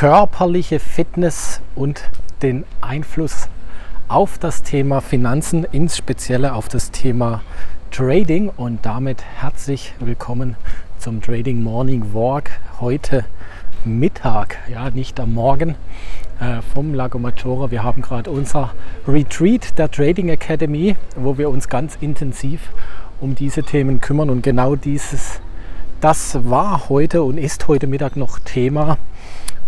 körperliche Fitness und den Einfluss auf das Thema Finanzen, insbesondere auf das Thema Trading. Und damit herzlich willkommen zum Trading Morning Walk heute Mittag, ja, nicht am Morgen äh, vom Lago Maggiore. Wir haben gerade unser Retreat der Trading Academy, wo wir uns ganz intensiv um diese Themen kümmern. Und genau dieses, das war heute und ist heute Mittag noch Thema.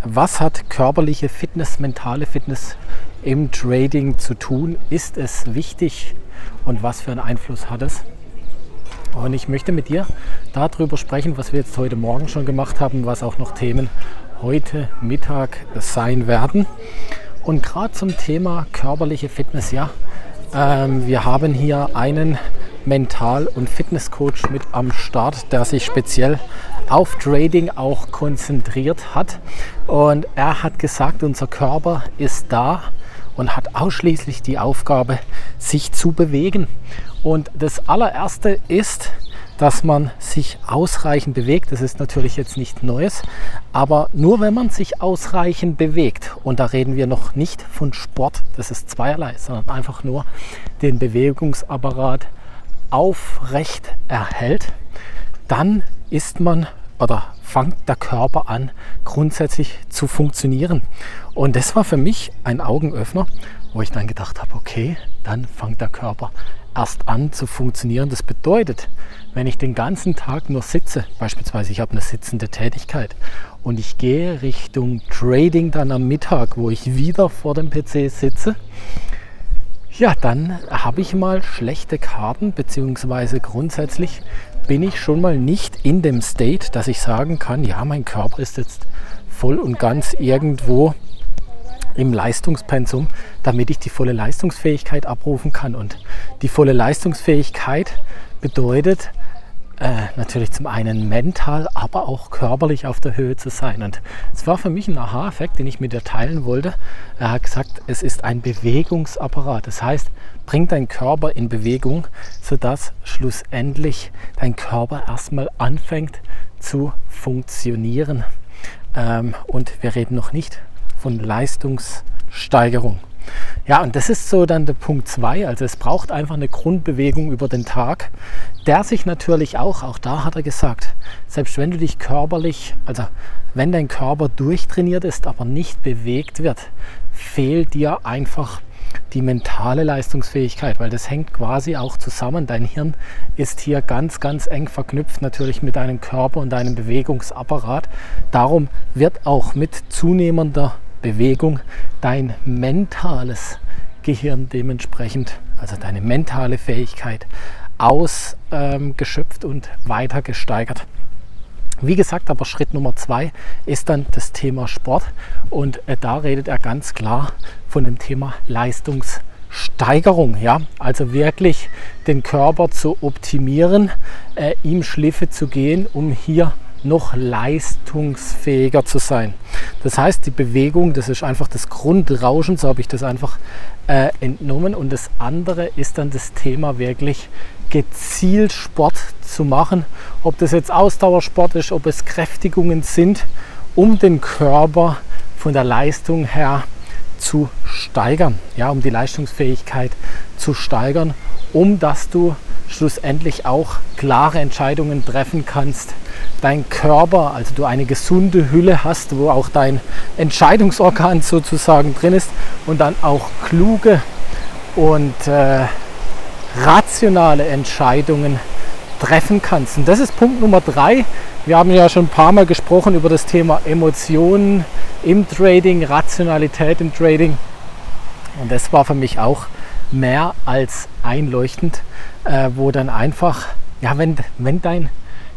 Was hat körperliche Fitness, mentale Fitness im Trading zu tun? Ist es wichtig und was für einen Einfluss hat es? Und ich möchte mit dir darüber sprechen, was wir jetzt heute Morgen schon gemacht haben, was auch noch Themen heute Mittag sein werden. Und gerade zum Thema körperliche Fitness, ja, ähm, wir haben hier einen Mental- und Fitnesscoach mit am Start, der sich speziell auf Trading auch konzentriert hat. Und er hat gesagt, unser Körper ist da und hat ausschließlich die Aufgabe, sich zu bewegen. Und das allererste ist, dass man sich ausreichend bewegt. Das ist natürlich jetzt nicht Neues, aber nur wenn man sich ausreichend bewegt, und da reden wir noch nicht von Sport, das ist zweierlei, sondern einfach nur den Bewegungsapparat aufrecht erhält, dann ist man oder fängt der Körper an, grundsätzlich zu funktionieren. Und das war für mich ein Augenöffner, wo ich dann gedacht habe, okay, dann fängt der Körper erst an zu funktionieren. Das bedeutet, wenn ich den ganzen Tag nur sitze, beispielsweise ich habe eine sitzende Tätigkeit und ich gehe Richtung Trading dann am Mittag, wo ich wieder vor dem PC sitze, ja, dann habe ich mal schlechte Karten, beziehungsweise grundsätzlich bin ich schon mal nicht in dem State, dass ich sagen kann, ja, mein Körper ist jetzt voll und ganz irgendwo im Leistungspensum, damit ich die volle Leistungsfähigkeit abrufen kann. Und die volle Leistungsfähigkeit bedeutet äh, natürlich zum einen mental, aber auch körperlich auf der Höhe zu sein. Und es war für mich ein Aha-Effekt, den ich mit dir teilen wollte. Er hat gesagt, es ist ein Bewegungsapparat. Das heißt, bring deinen Körper in Bewegung, sodass schlussendlich dein Körper erstmal anfängt zu funktionieren. Ähm, und wir reden noch nicht von Leistungssteigerung. Ja, und das ist so dann der Punkt 2. Also es braucht einfach eine Grundbewegung über den Tag, der sich natürlich auch, auch da hat er gesagt, selbst wenn du dich körperlich, also wenn dein Körper durchtrainiert ist, aber nicht bewegt wird, fehlt dir einfach die mentale Leistungsfähigkeit, weil das hängt quasi auch zusammen. Dein Hirn ist hier ganz, ganz eng verknüpft natürlich mit deinem Körper und deinem Bewegungsapparat. Darum wird auch mit zunehmender Bewegung dein mentales Gehirn dementsprechend, also deine mentale Fähigkeit ausgeschöpft ähm, und weiter gesteigert. Wie gesagt, aber Schritt Nummer zwei ist dann das Thema Sport und äh, da redet er ganz klar von dem Thema Leistungssteigerung. Ja? Also wirklich den Körper zu optimieren, äh, ihm Schliffe zu gehen, um hier noch leistungsfähiger zu sein. Das heißt, die Bewegung, das ist einfach das Grundrauschen, so habe ich das einfach äh, entnommen. Und das andere ist dann das Thema wirklich gezielt Sport zu machen. Ob das jetzt Ausdauersport ist, ob es Kräftigungen sind, um den Körper von der Leistung her zu steigern, ja, um die Leistungsfähigkeit zu steigern, um dass du schlussendlich auch klare Entscheidungen treffen kannst dein Körper, also du eine gesunde Hülle hast, wo auch dein Entscheidungsorgan sozusagen drin ist und dann auch kluge und äh, rationale Entscheidungen treffen kannst. Und das ist Punkt Nummer drei. Wir haben ja schon ein paar Mal gesprochen über das Thema Emotionen im Trading, Rationalität im Trading. Und das war für mich auch mehr als einleuchtend, äh, wo dann einfach, ja, wenn, wenn dein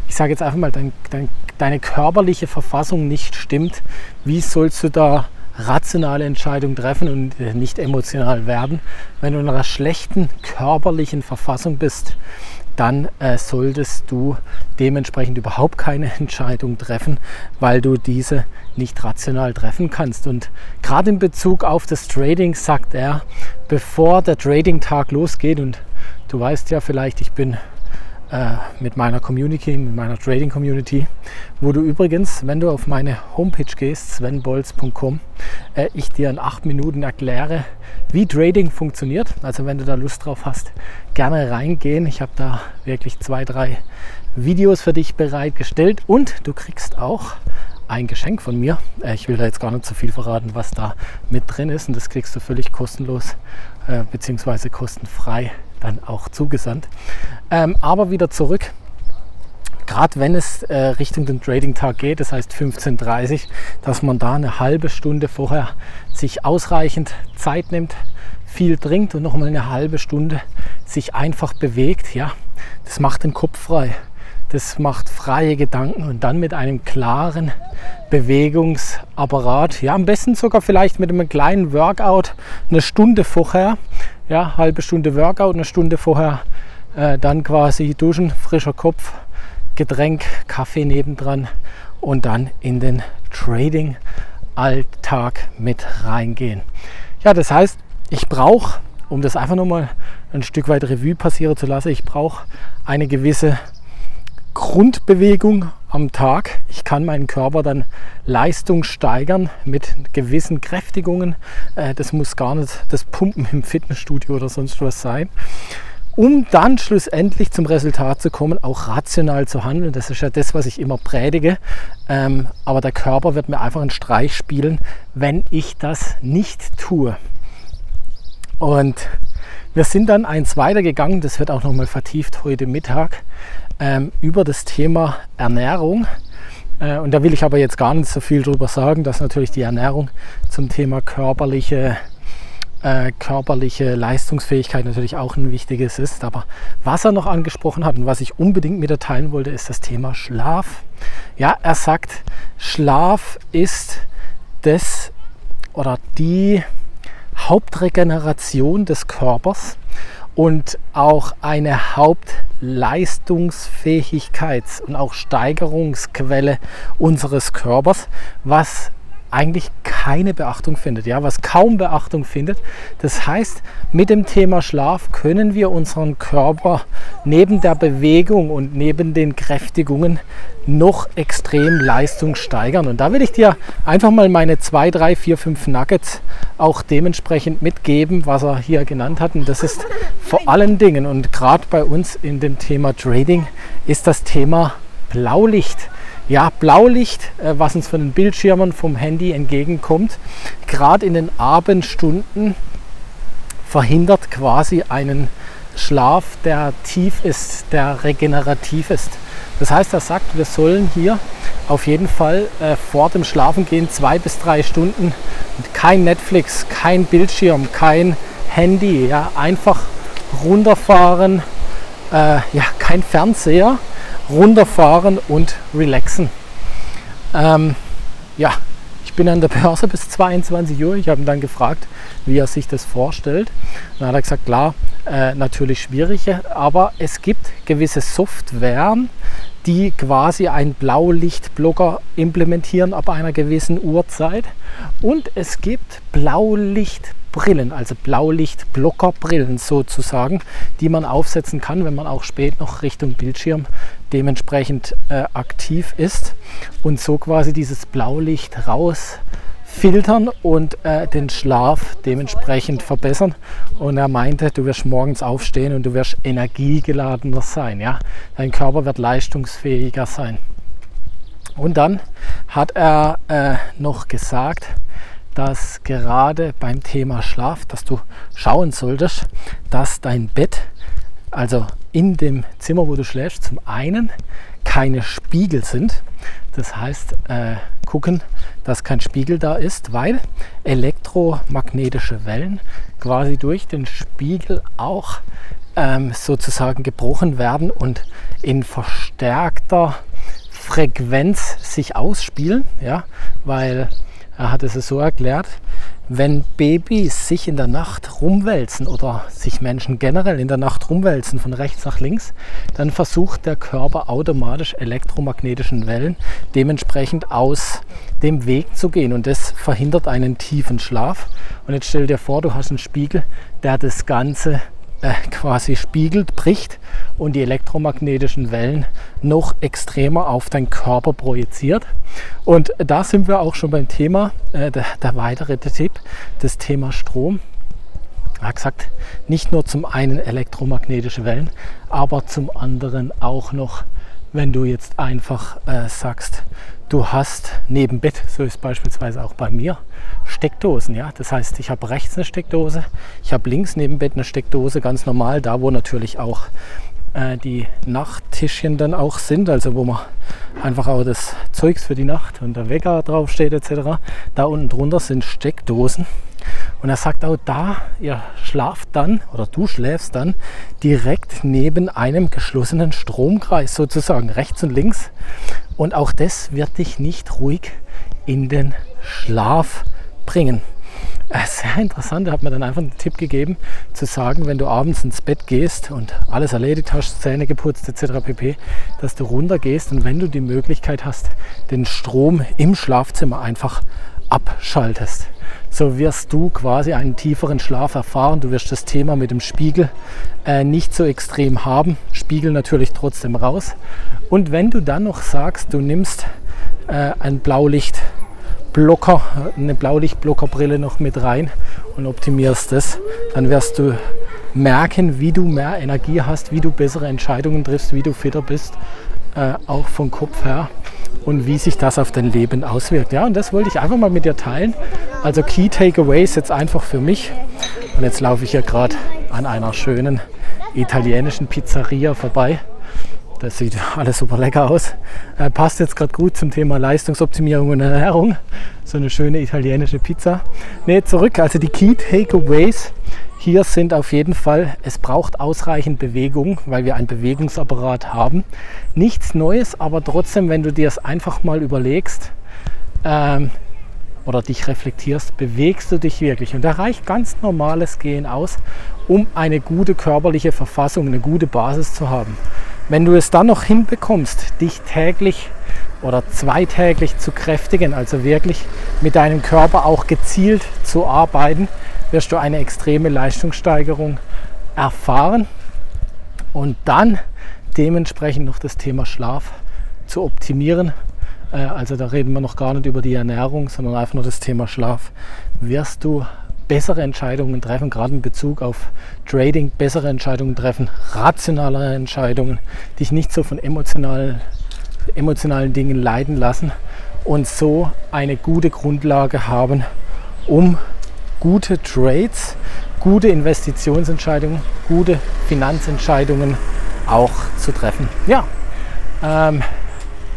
ich sage jetzt einfach mal, dein, dein, deine körperliche Verfassung nicht stimmt, wie sollst du da rationale Entscheidungen treffen und äh, nicht emotional werden? Wenn du in einer schlechten körperlichen Verfassung bist, dann äh, solltest du dementsprechend überhaupt keine Entscheidung treffen, weil du diese nicht rational treffen kannst. Und gerade in Bezug auf das Trading sagt er, bevor der Trading-Tag losgeht, und du weißt ja vielleicht, ich bin mit meiner Community, mit meiner Trading Community, wo du übrigens, wenn du auf meine Homepage gehst, svenbolz.com, äh, ich dir in acht Minuten erkläre, wie Trading funktioniert. Also wenn du da Lust drauf hast, gerne reingehen. Ich habe da wirklich zwei, drei Videos für dich bereitgestellt und du kriegst auch ein Geschenk von mir. Äh, ich will da jetzt gar nicht so viel verraten, was da mit drin ist und das kriegst du völlig kostenlos äh, bzw. kostenfrei dann auch zugesandt. Ähm, aber wieder zurück. Gerade wenn es äh, Richtung den Trading-Tag geht, das heißt 15.30 Uhr, dass man da eine halbe Stunde vorher sich ausreichend Zeit nimmt, viel trinkt und nochmal eine halbe Stunde sich einfach bewegt. Ja, das macht den Kopf frei. Das macht freie Gedanken und dann mit einem klaren Bewegungsapparat. Ja, am besten sogar vielleicht mit einem kleinen Workout eine Stunde vorher ja, halbe Stunde Workout, eine Stunde vorher äh, dann quasi duschen, frischer Kopf, Getränk, Kaffee nebendran und dann in den Trading-Alltag mit reingehen. Ja, das heißt, ich brauche, um das einfach nochmal ein Stück weit Revue passieren zu lassen, ich brauche eine gewisse Grundbewegung am Tag. Ich kann meinen Körper dann Leistung steigern mit gewissen Kräftigungen. Äh, das muss gar nicht das Pumpen im Fitnessstudio oder sonst was sein. Um dann schlussendlich zum Resultat zu kommen, auch rational zu handeln. Das ist ja das, was ich immer predige. Ähm, aber der Körper wird mir einfach einen Streich spielen, wenn ich das nicht tue. Und wir sind dann eins weitergegangen, das wird auch nochmal vertieft heute Mittag, ähm, über das Thema Ernährung. Äh, und da will ich aber jetzt gar nicht so viel drüber sagen, dass natürlich die Ernährung zum Thema körperliche, äh, körperliche Leistungsfähigkeit natürlich auch ein wichtiges ist. Aber was er noch angesprochen hat und was ich unbedingt mit teilen wollte, ist das Thema Schlaf. Ja, er sagt, Schlaf ist das oder die Hauptregeneration des Körpers und auch eine Hauptleistungsfähigkeits- und auch Steigerungsquelle unseres Körpers, was eigentlich keine Beachtung findet, ja, was kaum Beachtung findet. Das heißt, mit dem Thema Schlaf können wir unseren Körper neben der Bewegung und neben den Kräftigungen noch extrem Leistung steigern. Und da will ich dir einfach mal meine 2, 3, 4, 5 Nuggets auch dementsprechend mitgeben, was er hier genannt hat. Und das ist vor allen Dingen und gerade bei uns in dem Thema Trading ist das Thema Blaulicht ja, Blaulicht, äh, was uns von den Bildschirmen vom Handy entgegenkommt, gerade in den Abendstunden verhindert quasi einen Schlaf, der tief ist, der regenerativ ist. Das heißt, er sagt, wir sollen hier auf jeden Fall äh, vor dem Schlafengehen zwei bis drei Stunden. Kein Netflix, kein Bildschirm, kein Handy, ja, einfach runterfahren, äh, ja, kein Fernseher, runterfahren und relaxen. Ähm, ja, ich bin an der Börse bis 22 Uhr. Ich habe ihn dann gefragt, wie er sich das vorstellt. Dann hat er gesagt, klar, äh, natürlich schwierig, aber es gibt gewisse Software, die quasi einen Blaulichtblocker implementieren ab einer gewissen Uhrzeit. Und es gibt Blaulichtblocker Brillen, also Blaulichtblockerbrillen sozusagen, die man aufsetzen kann, wenn man auch spät noch Richtung Bildschirm dementsprechend äh, aktiv ist und so quasi dieses Blaulicht rausfiltern und äh, den Schlaf dementsprechend verbessern. Und er meinte, du wirst morgens aufstehen und du wirst energiegeladener sein. Ja? Dein Körper wird leistungsfähiger sein. Und dann hat er äh, noch gesagt, dass gerade beim Thema Schlaf, dass du schauen solltest, dass dein Bett, also in dem Zimmer, wo du schläfst, zum einen keine Spiegel sind. Das heißt, äh, gucken, dass kein Spiegel da ist, weil elektromagnetische Wellen quasi durch den Spiegel auch ähm, sozusagen gebrochen werden und in verstärkter Frequenz sich ausspielen, ja, weil er hat es so erklärt, wenn Babys sich in der Nacht rumwälzen oder sich Menschen generell in der Nacht rumwälzen von rechts nach links, dann versucht der Körper automatisch elektromagnetischen Wellen dementsprechend aus dem Weg zu gehen und das verhindert einen tiefen Schlaf. Und jetzt stell dir vor, du hast einen Spiegel, der das Ganze äh, quasi spiegelt, bricht und die elektromagnetischen Wellen noch extremer auf deinen Körper projiziert. Und da sind wir auch schon beim Thema, äh, der, der weitere Tipp, das Thema Strom. Hat gesagt, nicht nur zum einen elektromagnetische Wellen, aber zum anderen auch noch, wenn du jetzt einfach äh, sagst, du hast neben Bett, so ist beispielsweise auch bei mir, Steckdosen. Ja? Das heißt, ich habe rechts eine Steckdose, ich habe links neben Bett eine Steckdose, ganz normal, da wo natürlich auch äh, die Nachttischchen dann auch sind, also wo man einfach auch das Zeugs für die Nacht und der Wecker draufsteht etc. Da unten drunter sind Steckdosen. Und er sagt auch da, ihr schlaft dann oder du schläfst dann direkt neben einem geschlossenen Stromkreis sozusagen, rechts und links. Und auch das wird dich nicht ruhig in den Schlaf bringen. Äh, sehr interessant, er hat mir dann einfach einen Tipp gegeben, zu sagen, wenn du abends ins Bett gehst und alles erledigt hast, Zähne geputzt etc. pp., dass du runtergehst und wenn du die Möglichkeit hast, den Strom im Schlafzimmer einfach abschaltest. So wirst du quasi einen tieferen Schlaf erfahren. Du wirst das Thema mit dem Spiegel äh, nicht so extrem haben. Spiegel natürlich trotzdem raus. Und wenn du dann noch sagst, du nimmst äh, ein Blaulicht eine Blaulichtblockerbrille noch mit rein und optimierst das, dann wirst du merken, wie du mehr Energie hast, wie du bessere Entscheidungen triffst, wie du fitter bist, äh, auch vom Kopf her und wie sich das auf dein Leben auswirkt. Ja, und das wollte ich einfach mal mit dir teilen. Also Key Takeaways jetzt einfach für mich. Und jetzt laufe ich hier gerade an einer schönen italienischen Pizzeria vorbei. Das sieht alles super lecker aus. Äh, passt jetzt gerade gut zum Thema Leistungsoptimierung und Ernährung. So eine schöne italienische Pizza. Ne, zurück. Also die Key Takeaways hier sind auf jeden Fall, es braucht ausreichend Bewegung, weil wir einen Bewegungsapparat haben. Nichts Neues, aber trotzdem, wenn du dir es einfach mal überlegst ähm, oder dich reflektierst, bewegst du dich wirklich. Und da reicht ganz normales Gehen aus, um eine gute körperliche Verfassung, eine gute Basis zu haben. Wenn du es dann noch hinbekommst, dich täglich oder zweitäglich zu kräftigen, also wirklich mit deinem Körper auch gezielt zu arbeiten, wirst du eine extreme Leistungssteigerung erfahren und dann dementsprechend noch das Thema Schlaf zu optimieren. Äh, also da reden wir noch gar nicht über die Ernährung, sondern einfach nur das Thema Schlaf. Wirst du bessere Entscheidungen treffen, gerade in Bezug auf Trading, bessere Entscheidungen treffen, rationalere Entscheidungen, dich nicht so von emotionalen, emotionalen Dingen leiden lassen und so eine gute Grundlage haben, um gute Trades, gute Investitionsentscheidungen, gute Finanzentscheidungen auch zu treffen. Ja, ähm,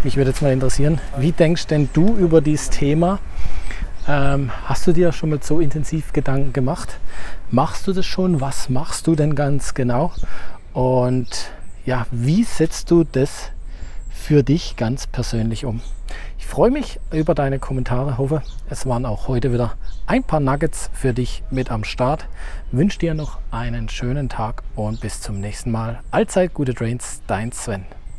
mich würde jetzt mal interessieren, wie denkst denn du über dieses Thema? Ähm, hast du dir schon mal so intensiv Gedanken gemacht? Machst du das schon? Was machst du denn ganz genau? Und ja, wie setzt du das für dich ganz persönlich um? Freue mich über deine Kommentare. Hoffe, es waren auch heute wieder ein paar Nuggets für dich mit am Start. Wünsche dir noch einen schönen Tag und bis zum nächsten Mal. Allzeit gute Trains, dein Sven.